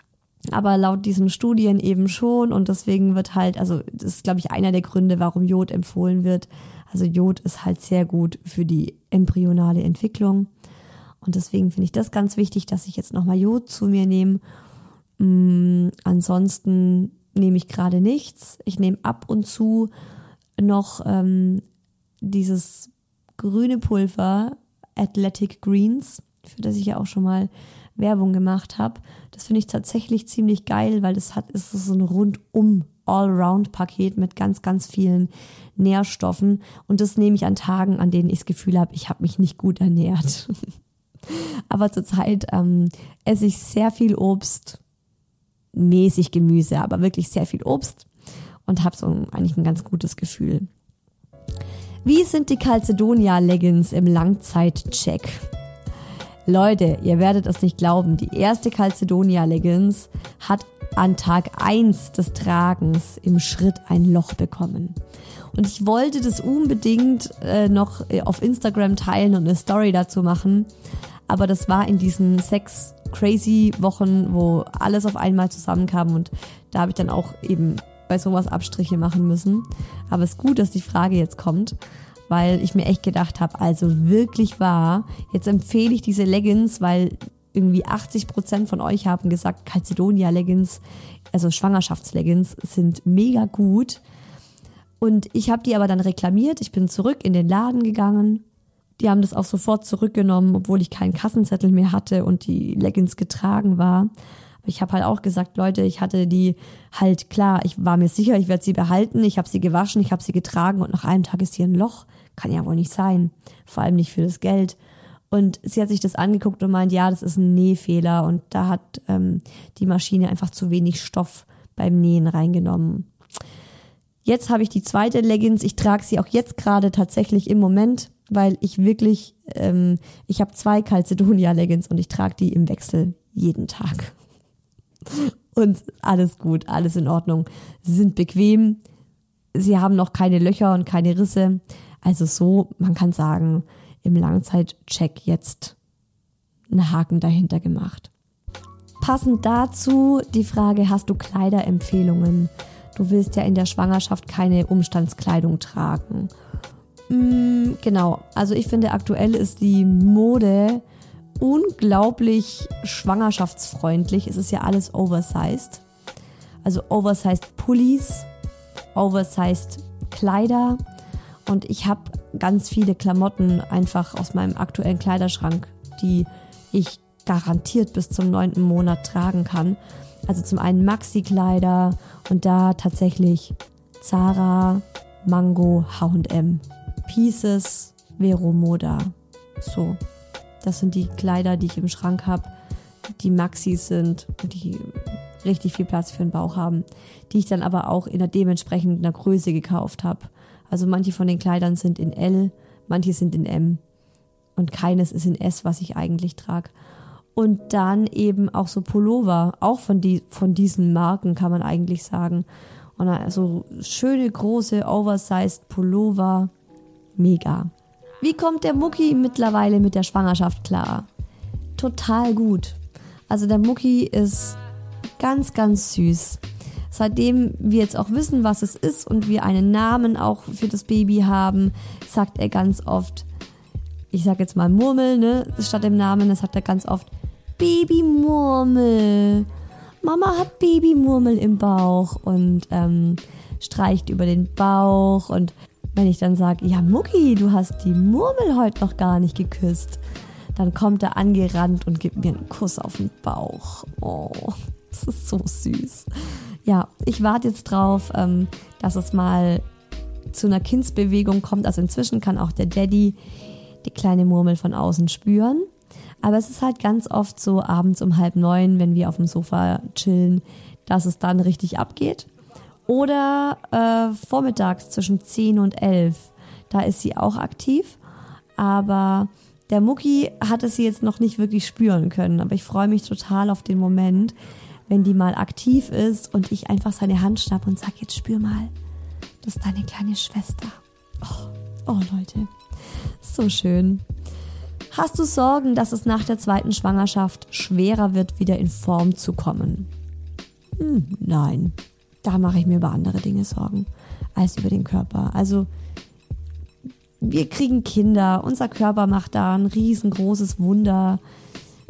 aber laut diesen Studien eben schon und deswegen wird halt, also das ist, glaube ich, einer der Gründe, warum Jod empfohlen wird. Also Jod ist halt sehr gut für die embryonale Entwicklung und deswegen finde ich das ganz wichtig, dass ich jetzt nochmal Jod zu mir nehme. Mm, ansonsten nehme ich gerade nichts. Ich nehme ab und zu noch ähm, dieses grüne Pulver Athletic Greens, für das ich ja auch schon mal Werbung gemacht habe. Das finde ich tatsächlich ziemlich geil, weil das hat ist so ein rundum Allround-Paket mit ganz, ganz vielen Nährstoffen. Und das nehme ich an Tagen, an denen ich das Gefühl habe, ich habe mich nicht gut ernährt. aber zurzeit ähm, esse ich sehr viel Obst, mäßig Gemüse, aber wirklich sehr viel Obst und habe so eigentlich ein ganz gutes Gefühl. Wie sind die Calcedonia Leggings im Langzeitcheck? Leute, ihr werdet es nicht glauben, die erste Calcedonia Leggings hat an Tag 1 des Tragens im Schritt ein Loch bekommen. Und ich wollte das unbedingt äh, noch äh, auf Instagram teilen und eine Story dazu machen. Aber das war in diesen sechs crazy Wochen, wo alles auf einmal zusammenkam und da habe ich dann auch eben bei sowas Abstriche machen müssen. Aber es ist gut, dass die Frage jetzt kommt weil ich mir echt gedacht habe, also wirklich wahr, jetzt empfehle ich diese Leggings, weil irgendwie 80 Prozent von euch haben gesagt, Calcedonia Leggings, also Schwangerschaftsleggings sind mega gut. Und ich habe die aber dann reklamiert. Ich bin zurück in den Laden gegangen. Die haben das auch sofort zurückgenommen, obwohl ich keinen Kassenzettel mehr hatte und die Leggings getragen war. Aber ich habe halt auch gesagt, Leute, ich hatte die halt klar, ich war mir sicher, ich werde sie behalten. Ich habe sie gewaschen, ich habe sie getragen und nach einem Tag ist hier ein Loch. Kann ja wohl nicht sein. Vor allem nicht für das Geld. Und sie hat sich das angeguckt und meint, ja, das ist ein Nähfehler. Und da hat ähm, die Maschine einfach zu wenig Stoff beim Nähen reingenommen. Jetzt habe ich die zweite Leggings. Ich trage sie auch jetzt gerade tatsächlich im Moment, weil ich wirklich, ähm, ich habe zwei Calcedonia Leggings und ich trage die im Wechsel jeden Tag. Und alles gut, alles in Ordnung. Sie sind bequem. Sie haben noch keine Löcher und keine Risse. Also so, man kann sagen, im Langzeitcheck jetzt einen Haken dahinter gemacht. Passend dazu die Frage, hast du Kleiderempfehlungen? Du willst ja in der Schwangerschaft keine Umstandskleidung tragen. Mm, genau, also ich finde aktuell ist die Mode unglaublich schwangerschaftsfreundlich. Es ist ja alles oversized. Also oversized Pullis, oversized Kleider, und ich habe ganz viele Klamotten einfach aus meinem aktuellen Kleiderschrank, die ich garantiert bis zum neunten Monat tragen kann. Also zum einen Maxi-Kleider und da tatsächlich Zara, Mango, H&M, Pieces, Vero Moda. So, das sind die Kleider, die ich im Schrank habe, die Maxis sind, die richtig viel Platz für den Bauch haben, die ich dann aber auch in der dementsprechenden Größe gekauft habe. Also manche von den Kleidern sind in L, manche sind in M und keines ist in S, was ich eigentlich trage. Und dann eben auch so Pullover, auch von, die, von diesen Marken kann man eigentlich sagen. Und also schöne große oversized Pullover, mega. Wie kommt der Mucki mittlerweile mit der Schwangerschaft klar? Total gut. Also der Mucki ist ganz, ganz süß. Seitdem wir jetzt auch wissen, was es ist und wir einen Namen auch für das Baby haben, sagt er ganz oft, ich sag jetzt mal Murmel, ne, statt dem Namen, das sagt er ganz oft, Babymurmel. Mama hat Babymurmel im Bauch und ähm, streicht über den Bauch und wenn ich dann sage, ja Mucki, du hast die Murmel heute noch gar nicht geküsst, dann kommt er angerannt und gibt mir einen Kuss auf den Bauch. Oh, das ist so süß ja, ich warte jetzt drauf, ähm, dass es mal zu einer Kindsbewegung kommt. Also inzwischen kann auch der Daddy die kleine Murmel von außen spüren. Aber es ist halt ganz oft so abends um halb neun, wenn wir auf dem Sofa chillen, dass es dann richtig abgeht. Oder äh, vormittags zwischen zehn und elf, da ist sie auch aktiv. Aber der Mucki hatte sie jetzt noch nicht wirklich spüren können. Aber ich freue mich total auf den Moment, wenn die mal aktiv ist und ich einfach seine Hand schnapp und sag, jetzt spür mal, das ist deine kleine Schwester. Oh, oh Leute, so schön. Hast du Sorgen, dass es nach der zweiten Schwangerschaft schwerer wird, wieder in Form zu kommen? Hm, nein, da mache ich mir über andere Dinge Sorgen als über den Körper. Also wir kriegen Kinder, unser Körper macht da ein riesengroßes Wunder.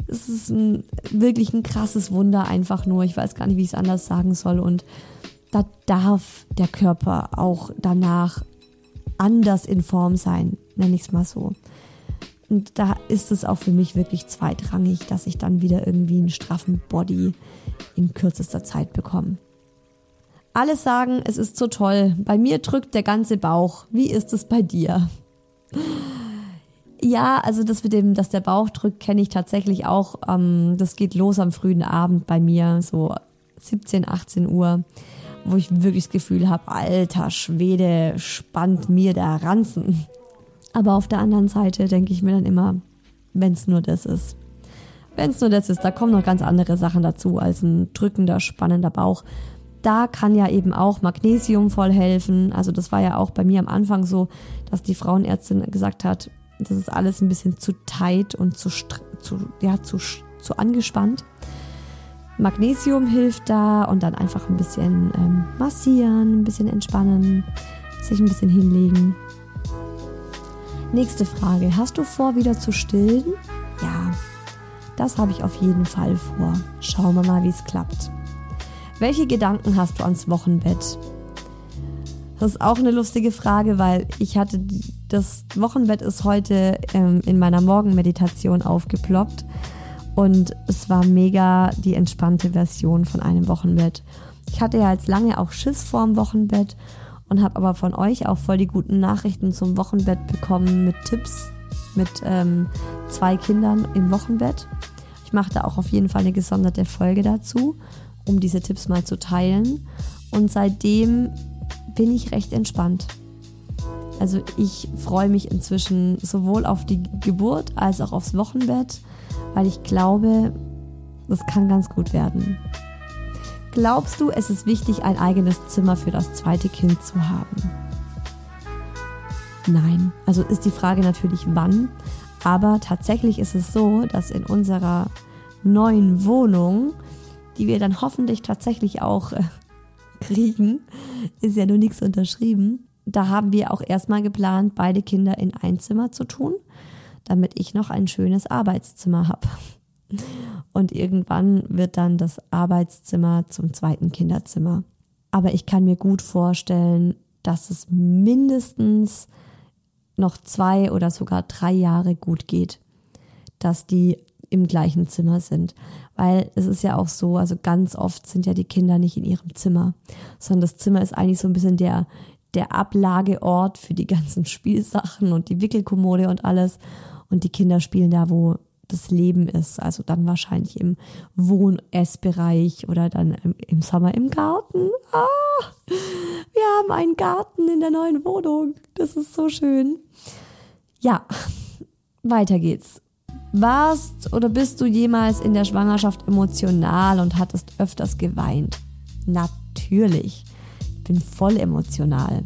Es ist ein, wirklich ein krasses Wunder einfach nur. Ich weiß gar nicht, wie ich es anders sagen soll. Und da darf der Körper auch danach anders in Form sein, nenne ich es mal so. Und da ist es auch für mich wirklich zweitrangig, dass ich dann wieder irgendwie einen straffen Body in kürzester Zeit bekomme. Alle sagen, es ist so toll. Bei mir drückt der ganze Bauch. Wie ist es bei dir? Ja, also das mit dem, dass der Bauch drückt, kenne ich tatsächlich auch. Ähm, das geht los am frühen Abend bei mir, so 17, 18 Uhr, wo ich wirklich das Gefühl habe, alter Schwede, spannt mir der Ranzen. Aber auf der anderen Seite denke ich mir dann immer, wenn es nur das ist. Wenn es nur das ist, da kommen noch ganz andere Sachen dazu als ein drückender, spannender Bauch. Da kann ja eben auch Magnesium voll helfen. Also das war ja auch bei mir am Anfang so, dass die Frauenärztin gesagt hat, das ist alles ein bisschen zu tight und zu, zu, ja, zu, zu angespannt. Magnesium hilft da und dann einfach ein bisschen ähm, massieren, ein bisschen entspannen, sich ein bisschen hinlegen. Nächste Frage. Hast du vor, wieder zu stillen? Ja, das habe ich auf jeden Fall vor. Schauen wir mal, wie es klappt. Welche Gedanken hast du ans Wochenbett? Das ist auch eine lustige Frage, weil ich hatte das Wochenbett ist heute ähm, in meiner Morgenmeditation aufgeploppt und es war mega die entspannte Version von einem Wochenbett. Ich hatte ja jetzt lange auch Schiss vorm Wochenbett und habe aber von euch auch voll die guten Nachrichten zum Wochenbett bekommen mit Tipps mit ähm, zwei Kindern im Wochenbett. Ich mache da auch auf jeden Fall eine gesonderte Folge dazu, um diese Tipps mal zu teilen. Und seitdem bin ich recht entspannt. Also ich freue mich inzwischen sowohl auf die Geburt als auch aufs Wochenbett, weil ich glaube, das kann ganz gut werden. Glaubst du, es ist wichtig, ein eigenes Zimmer für das zweite Kind zu haben? Nein. Also ist die Frage natürlich wann. Aber tatsächlich ist es so, dass in unserer neuen Wohnung, die wir dann hoffentlich tatsächlich auch äh, kriegen, ist ja nur nichts unterschrieben. Da haben wir auch erstmal geplant, beide Kinder in ein Zimmer zu tun, damit ich noch ein schönes Arbeitszimmer habe. Und irgendwann wird dann das Arbeitszimmer zum zweiten Kinderzimmer. Aber ich kann mir gut vorstellen, dass es mindestens noch zwei oder sogar drei Jahre gut geht, dass die im gleichen Zimmer sind. Weil es ist ja auch so, also ganz oft sind ja die Kinder nicht in ihrem Zimmer, sondern das Zimmer ist eigentlich so ein bisschen der, der Ablageort für die ganzen Spielsachen und die Wickelkommode und alles. Und die Kinder spielen da, wo das Leben ist. Also dann wahrscheinlich im Wohn-Essbereich oder dann im, im, Sommer im Garten. Ah, wir haben einen Garten in der neuen Wohnung. Das ist so schön. Ja, weiter geht's. Warst oder bist du jemals in der Schwangerschaft emotional und hattest öfters geweint? Natürlich. Ich bin voll emotional.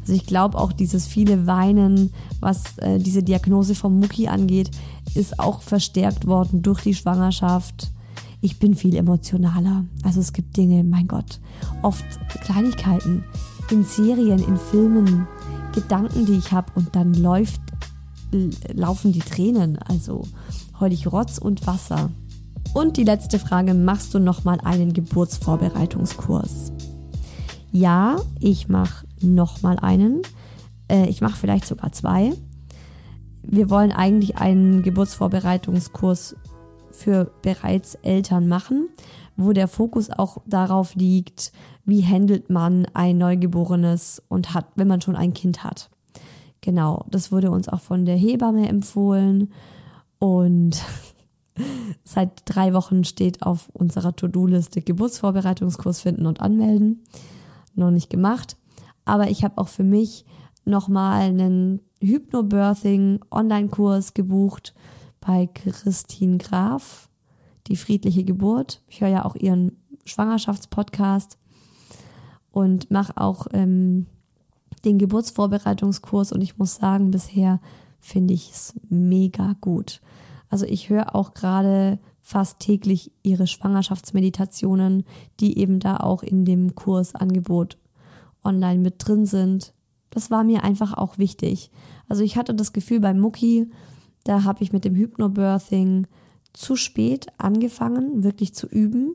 Also ich glaube auch dieses viele Weinen, was äh, diese Diagnose vom Mucki angeht, ist auch verstärkt worden durch die Schwangerschaft. Ich bin viel emotionaler. Also es gibt Dinge, mein Gott, oft Kleinigkeiten in Serien, in Filmen, Gedanken, die ich habe und dann läuft laufen die Tränen. Also heul ich Rotz und Wasser. Und die letzte Frage, machst du nochmal einen Geburtsvorbereitungskurs? Ja, ich mache nochmal einen. Äh, ich mache vielleicht sogar zwei. Wir wollen eigentlich einen Geburtsvorbereitungskurs für bereits Eltern machen, wo der Fokus auch darauf liegt, wie handelt man ein Neugeborenes und hat, wenn man schon ein Kind hat. Genau, das wurde uns auch von der Hebamme empfohlen und seit drei Wochen steht auf unserer To-Do-Liste Geburtsvorbereitungskurs finden und anmelden. Noch nicht gemacht, aber ich habe auch für mich nochmal einen Hypnobirthing Online-Kurs gebucht bei Christine Graf, die friedliche Geburt. Ich höre ja auch ihren Schwangerschaftspodcast und mache auch ähm, den Geburtsvorbereitungskurs und ich muss sagen, bisher finde ich es mega gut. Also ich höre auch gerade fast täglich ihre Schwangerschaftsmeditationen, die eben da auch in dem Kursangebot online mit drin sind. Das war mir einfach auch wichtig. Also ich hatte das Gefühl bei Mucki, da habe ich mit dem Hypnobirthing zu spät angefangen, wirklich zu üben.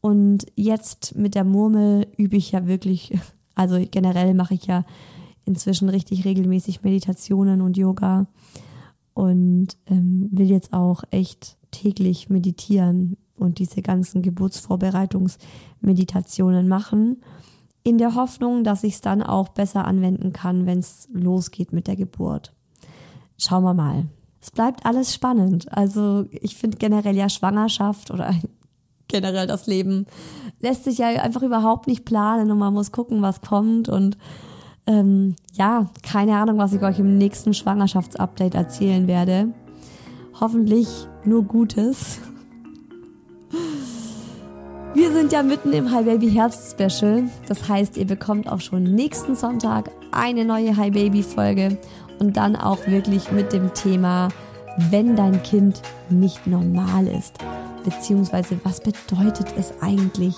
Und jetzt mit der Murmel übe ich ja wirklich, also generell mache ich ja inzwischen richtig regelmäßig Meditationen und Yoga und ähm, will jetzt auch echt täglich meditieren und diese ganzen Geburtsvorbereitungsmeditationen machen, in der Hoffnung, dass ich es dann auch besser anwenden kann, wenn es losgeht mit der Geburt. Schauen wir mal. Es bleibt alles spannend. Also ich finde generell ja Schwangerschaft oder generell das Leben lässt sich ja einfach überhaupt nicht planen und man muss gucken, was kommt und ähm, ja, keine Ahnung, was ich euch im nächsten Schwangerschaftsupdate erzählen werde. Hoffentlich nur Gutes. Wir sind ja mitten im Hi Baby Herbst Special. Das heißt, ihr bekommt auch schon nächsten Sonntag eine neue Hi Baby Folge und dann auch wirklich mit dem Thema, wenn dein Kind nicht normal ist. Beziehungsweise, was bedeutet es eigentlich,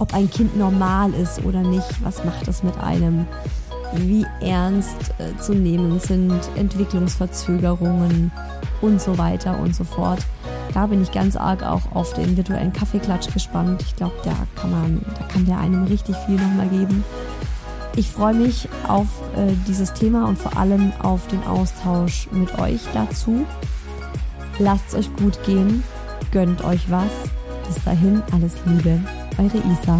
ob ein Kind normal ist oder nicht? Was macht das mit einem? Wie ernst äh, zu nehmen sind Entwicklungsverzögerungen und so weiter und so fort. Da bin ich ganz arg auch auf den virtuellen Kaffeeklatsch gespannt. Ich glaube, da kann man, da kann der einem richtig viel nochmal geben. Ich freue mich auf äh, dieses Thema und vor allem auf den Austausch mit euch dazu. Lasst es euch gut gehen, gönnt euch was. Bis dahin alles Liebe, eure Isa.